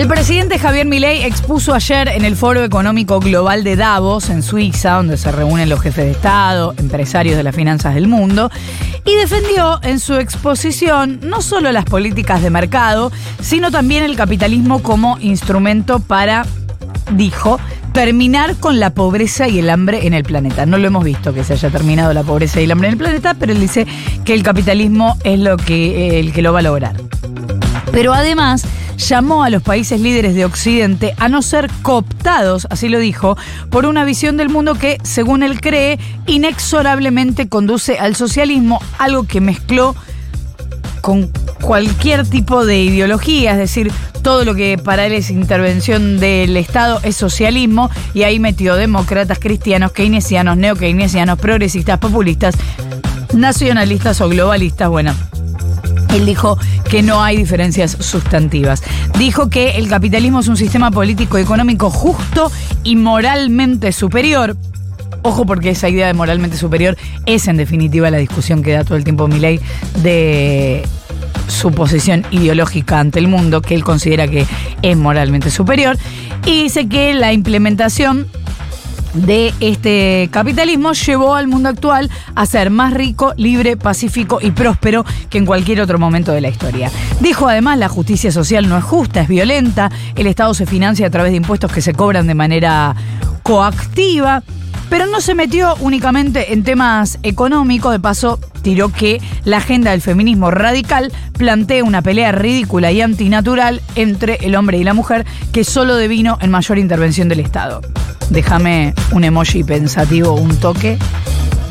El presidente Javier Milei expuso ayer en el Foro Económico Global de Davos, en Suiza, donde se reúnen los jefes de Estado, empresarios de las finanzas del mundo, y defendió en su exposición no solo las políticas de mercado, sino también el capitalismo como instrumento para, dijo, terminar con la pobreza y el hambre en el planeta. No lo hemos visto que se haya terminado la pobreza y el hambre en el planeta, pero él dice que el capitalismo es lo que, el que lo va a lograr. Pero además llamó a los países líderes de Occidente a no ser cooptados, así lo dijo, por una visión del mundo que, según él cree, inexorablemente conduce al socialismo, algo que mezcló con cualquier tipo de ideología, es decir, todo lo que para él es intervención del Estado es socialismo, y ahí metió demócratas, cristianos, keynesianos, neokeynesianos, progresistas, populistas, nacionalistas o globalistas, bueno. Él dijo que no hay diferencias sustantivas. Dijo que el capitalismo es un sistema político y económico justo y moralmente superior. Ojo porque esa idea de moralmente superior es en definitiva la discusión que da todo el tiempo Milei de su posición ideológica ante el mundo, que él considera que es moralmente superior. Y dice que la implementación de este capitalismo llevó al mundo actual a ser más rico, libre, pacífico y próspero que en cualquier otro momento de la historia. Dijo además la justicia social no es justa, es violenta, el Estado se financia a través de impuestos que se cobran de manera coactiva. Pero no se metió únicamente en temas económicos, de paso tiró que la agenda del feminismo radical plantea una pelea ridícula y antinatural entre el hombre y la mujer que solo devino en mayor intervención del Estado. Déjame un emoji pensativo, un toque.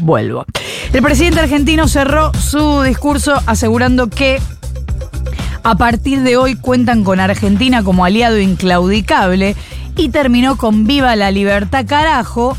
Vuelvo. El presidente argentino cerró su discurso asegurando que a partir de hoy cuentan con Argentina como aliado inclaudicable y terminó con Viva la Libertad carajo.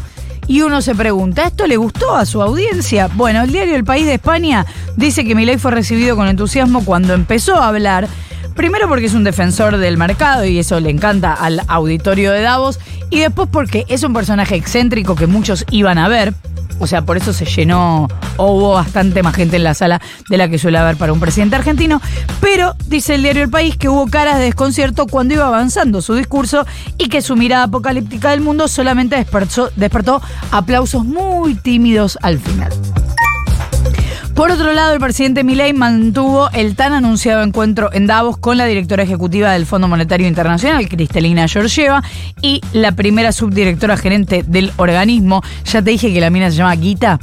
Y uno se pregunta, ¿esto le gustó a su audiencia? Bueno, el diario El País de España dice que Milei fue recibido con entusiasmo cuando empezó a hablar. Primero porque es un defensor del mercado y eso le encanta al auditorio de Davos. Y después porque es un personaje excéntrico que muchos iban a ver. O sea, por eso se llenó o hubo bastante más gente en la sala de la que suele haber para un presidente argentino. Pero dice el diario El País que hubo caras de desconcierto cuando iba avanzando su discurso y que su mirada apocalíptica del mundo solamente despertó, despertó aplausos muy tímidos al final. Por otro lado, el presidente Milei mantuvo el tan anunciado encuentro en Davos con la directora ejecutiva del Fondo Monetario Internacional, Cristalina Georgieva, y la primera subdirectora gerente del organismo. Ya te dije que la mina se llama Gita.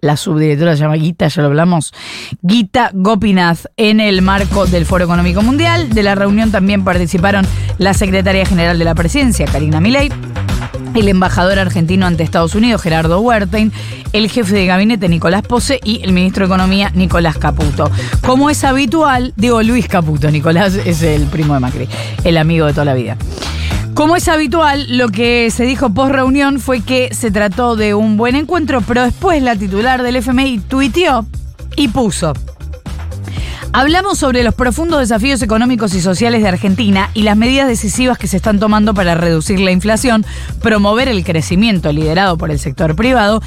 La subdirectora se llama Gita, ya lo hablamos. Gita Gopinath en el marco del Foro Económico Mundial. De la reunión también participaron la secretaria general de la presidencia, Karina Milei, el embajador argentino ante Estados Unidos, Gerardo Huertain, el jefe de gabinete, Nicolás Pose, y el ministro de Economía, Nicolás Caputo. Como es habitual, digo Luis Caputo, Nicolás es el primo de Macri, el amigo de toda la vida. Como es habitual, lo que se dijo post reunión fue que se trató de un buen encuentro, pero después la titular del FMI tuiteó y puso. Hablamos sobre los profundos desafíos económicos y sociales de Argentina y las medidas decisivas que se están tomando para reducir la inflación, promover el crecimiento liderado por el sector privado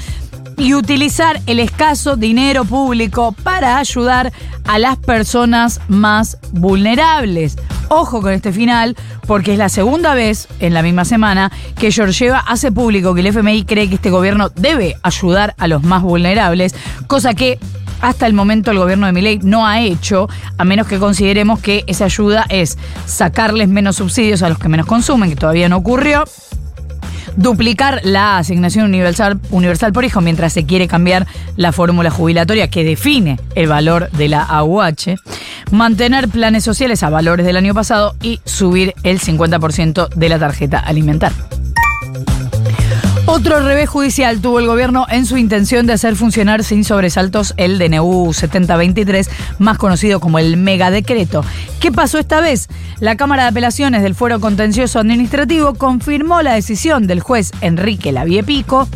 y utilizar el escaso dinero público para ayudar a las personas más vulnerables. Ojo con este final, porque es la segunda vez en la misma semana que Georgieva hace público que el FMI cree que este gobierno debe ayudar a los más vulnerables, cosa que hasta el momento el gobierno de Milei no ha hecho, a menos que consideremos que esa ayuda es sacarles menos subsidios a los que menos consumen, que todavía no ocurrió duplicar la asignación universal, universal por hijo mientras se quiere cambiar la fórmula jubilatoria que define el valor de la AUH, mantener planes sociales a valores del año pasado y subir el 50% de la tarjeta alimentar. Otro revés judicial tuvo el gobierno en su intención de hacer funcionar sin sobresaltos el DNU 7023, más conocido como el megadecreto. ¿Qué pasó esta vez? La Cámara de Apelaciones del Fuero Contencioso Administrativo confirmó la decisión del juez Enrique Laviepico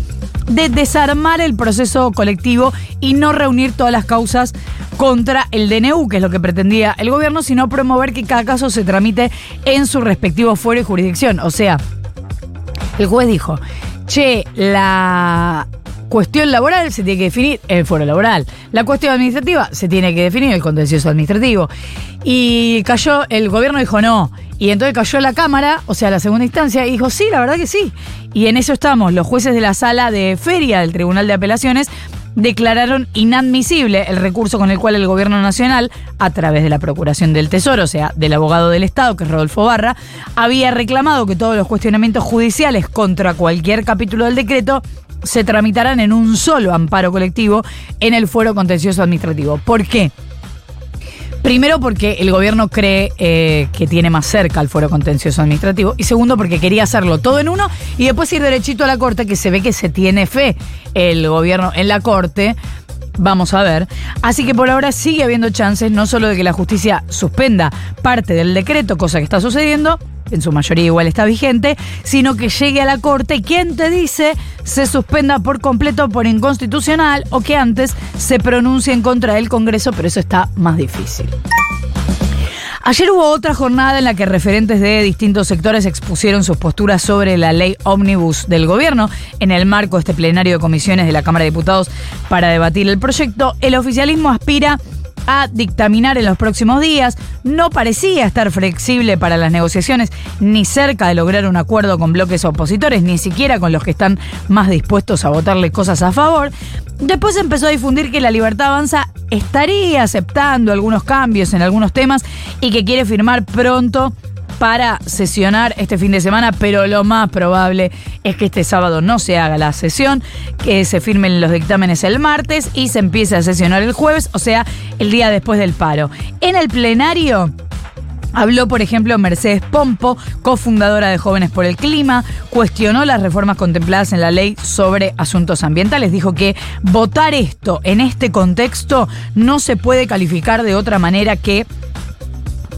de desarmar el proceso colectivo y no reunir todas las causas contra el DNU, que es lo que pretendía el gobierno, sino promover que cada caso se tramite en su respectivo fuero y jurisdicción. O sea, el juez dijo, che, la cuestión laboral se tiene que definir el foro laboral. La cuestión administrativa se tiene que definir en el contencioso administrativo. Y cayó, el gobierno dijo no. Y entonces cayó la Cámara, o sea, la segunda instancia, y dijo, sí, la verdad que sí. Y en eso estamos. Los jueces de la sala de feria del Tribunal de Apelaciones declararon inadmisible el recurso con el cual el gobierno nacional, a través de la Procuración del Tesoro, o sea, del abogado del Estado, que es Rodolfo Barra, había reclamado que todos los cuestionamientos judiciales contra cualquier capítulo del decreto se tramitaran en un solo amparo colectivo en el fuero contencioso administrativo. ¿Por qué? Primero porque el gobierno cree eh, que tiene más cerca al foro contencioso administrativo y segundo porque quería hacerlo todo en uno y después ir derechito a la corte que se ve que se tiene fe el gobierno en la corte. Vamos a ver. Así que por ahora sigue habiendo chances no solo de que la justicia suspenda parte del decreto, cosa que está sucediendo, en su mayoría igual está vigente, sino que llegue a la Corte quien te dice se suspenda por completo por inconstitucional o que antes se pronuncie en contra del Congreso, pero eso está más difícil. Ayer hubo otra jornada en la que referentes de distintos sectores expusieron sus posturas sobre la ley ómnibus del gobierno en el marco de este plenario de comisiones de la Cámara de Diputados para debatir el proyecto. El oficialismo aspira a dictaminar en los próximos días. No parecía estar flexible para las negociaciones, ni cerca de lograr un acuerdo con bloques opositores, ni siquiera con los que están más dispuestos a votarle cosas a favor. Después empezó a difundir que la Libertad Avanza estaría aceptando algunos cambios en algunos temas y que quiere firmar pronto para sesionar este fin de semana, pero lo más probable es que este sábado no se haga la sesión, que se firmen los dictámenes el martes y se empiece a sesionar el jueves, o sea, el día después del paro. En el plenario... Habló, por ejemplo, Mercedes Pompo, cofundadora de Jóvenes por el Clima, cuestionó las reformas contempladas en la ley sobre asuntos ambientales. Dijo que votar esto en este contexto no se puede calificar de otra manera que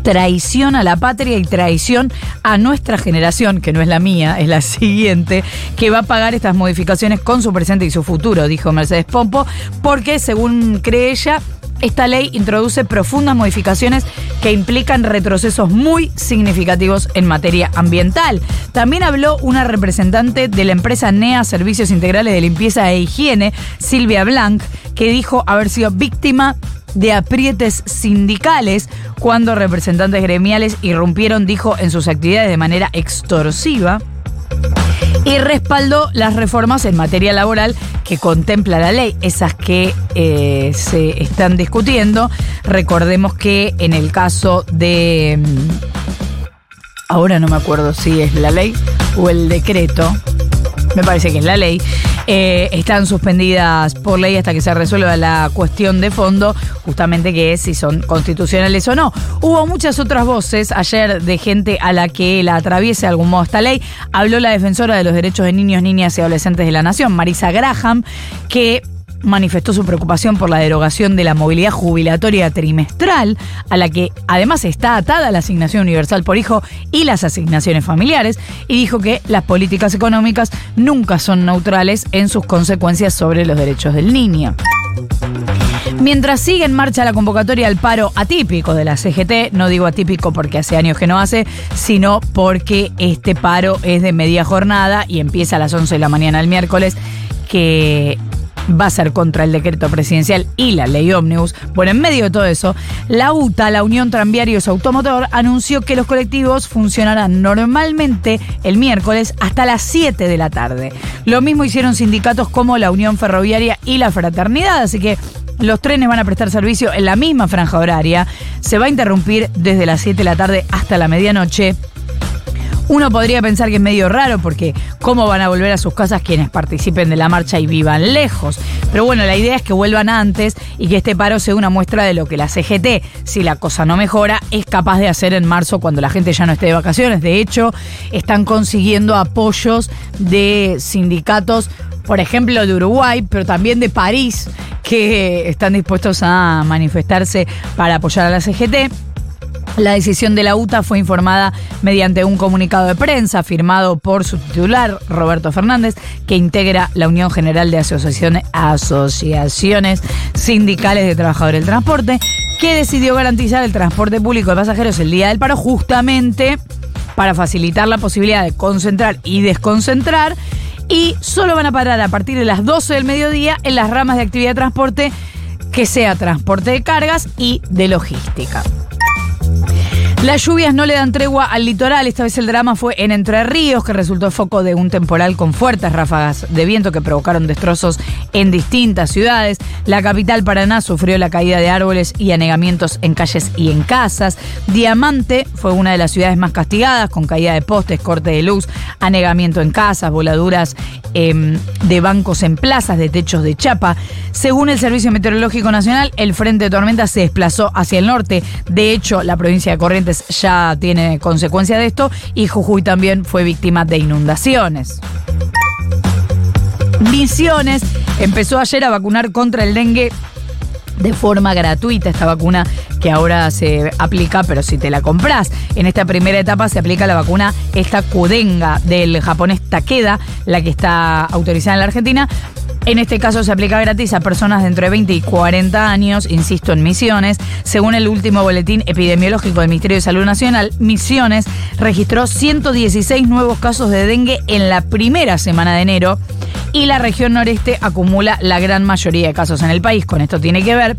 traición a la patria y traición a nuestra generación, que no es la mía, es la siguiente, que va a pagar estas modificaciones con su presente y su futuro, dijo Mercedes Pompo, porque según cree ella, esta ley introduce profundas modificaciones que implican retrocesos muy significativos en materia ambiental. También habló una representante de la empresa NEA Servicios Integrales de Limpieza e Higiene, Silvia Blanc, que dijo haber sido víctima de aprietes sindicales cuando representantes gremiales irrumpieron, dijo, en sus actividades de manera extorsiva y respaldó las reformas en materia laboral que contempla la ley, esas que eh, se están discutiendo. Recordemos que en el caso de... Mm, ahora no me acuerdo si es la ley o el decreto, me parece que es la ley, eh, están suspendidas por ley hasta que se resuelva la cuestión de fondo, justamente que es si son constitucionales o no. Hubo muchas otras voces ayer de gente a la que la atraviese de algún modo esta ley. Habló la defensora de los derechos de niños, niñas y adolescentes de la Nación, Marisa Graham, que manifestó su preocupación por la derogación de la movilidad jubilatoria trimestral, a la que además está atada la asignación universal por hijo y las asignaciones familiares, y dijo que las políticas económicas nunca son neutrales en sus consecuencias sobre los derechos del niño. Mientras sigue en marcha la convocatoria al paro atípico de la CGT, no digo atípico porque hace años que no hace, sino porque este paro es de media jornada y empieza a las 11 de la mañana el miércoles, que va a ser contra el decreto presidencial y la ley ómnibus. Bueno, en medio de todo eso, la UTA, la Unión Tranviarios Automotor, anunció que los colectivos funcionarán normalmente el miércoles hasta las 7 de la tarde. Lo mismo hicieron sindicatos como la Unión Ferroviaria y la Fraternidad, así que los trenes van a prestar servicio en la misma franja horaria. Se va a interrumpir desde las 7 de la tarde hasta la medianoche Uno podría pensar que es medio raro porque cómo van a volver a sus casas quienes participen de la marcha y vivan lejos. Pero bueno, la idea es que vuelvan antes y que este paro sea una muestra de lo que la CGT, si la cosa no mejora, es capaz de hacer en marzo cuando la gente ya no esté de vacaciones. De hecho, están consiguiendo apoyos de sindicatos por ejemplo, de Uruguay, pero también de París, que están dispuestos a manifestarse para apoyar a la CGT. La decisión de la UTA fue informada mediante un comunicado de prensa firmado por su titular, Roberto Fernández, que integra la Unión General de Asociaciones, Asociaciones Sindicales de Trabajadores del Transporte, que decidió garantizar el transporte público de pasajeros el día del paro justamente para facilitar la posibilidad de concentrar y desconcentrar y solo van a parar a partir de las 12 del mediodía en las ramas de actividad de transporte que sea transporte de cargas y de logística. Las lluvias no le dan tregua al litoral. Esta vez el drama fue en Entre Ríos, que resultó foco de un temporal con fuertes ráfagas de viento que provocaron destrozos en distintas ciudades. La capital Paraná sufrió la caída de árboles y anegamientos en calles y en casas. Diamante fue una de las ciudades más castigadas, con caída de postes, corte de luz, anegamiento en casas, voladuras em, de bancos en plazas, de techos de chapa. Según el Servicio Meteorológico Nacional, el frente de tormenta se desplazó hacia el norte. De hecho, la provincia de Corrientes ya tiene consecuencia de esto y Jujuy también fue víctima de inundaciones. Misiones empezó ayer a vacunar contra el dengue de forma gratuita esta vacuna que ahora se aplica, pero si te la compras. En esta primera etapa se aplica la vacuna esta Kudenga del japonés Takeda, la que está autorizada en la Argentina, en este caso se aplica gratis a personas de entre 20 y 40 años, insisto, en Misiones. Según el último boletín epidemiológico del Ministerio de Salud Nacional, Misiones registró 116 nuevos casos de dengue en la primera semana de enero y la región noreste acumula la gran mayoría de casos en el país. Con esto tiene que ver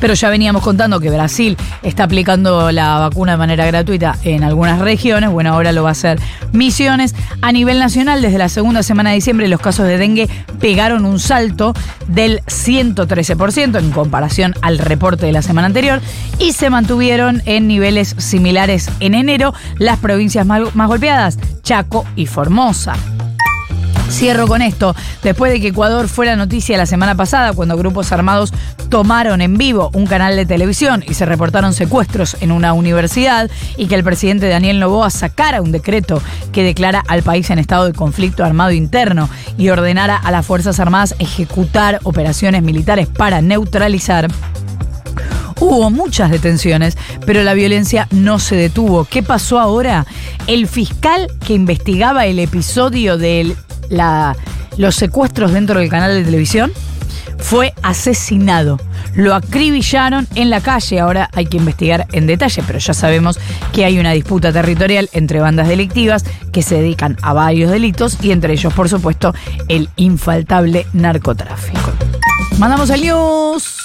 pero ya veníamos contando que Brasil está aplicando la vacuna de manera gratuita en algunas regiones. Bueno, ahora lo va a hacer Misiones. A nivel nacional, desde la segunda semana de diciembre, los casos de dengue pegaron un salto del 113% en comparación al reporte de la semana anterior y se mantuvieron en niveles similares en enero las provincias más golpeadas, Chaco y Formosa. Cierro con esto. Después de que Ecuador fuera noticia la semana pasada, cuando grupos armados tomaron en vivo un canal de televisión y se reportaron secuestros en una universidad, y que el presidente Daniel Novoa sacara un decreto que declara al país en estado de conflicto armado interno y ordenara a las Fuerzas Armadas ejecutar operaciones militares para neutralizar Hubo muchas detenciones, pero la violencia no se detuvo. ¿Qué pasó ahora? El fiscal que investigaba el episodio del los secuestros dentro del canal de televisión, fue asesinado. Lo acribillaron en la calle. Ahora hay que investigar en detalle, pero ya sabemos que hay una disputa territorial entre bandas delictivas que se dedican a varios delitos y entre ellos, por supuesto, el infaltable narcotráfico. Mandamos al news.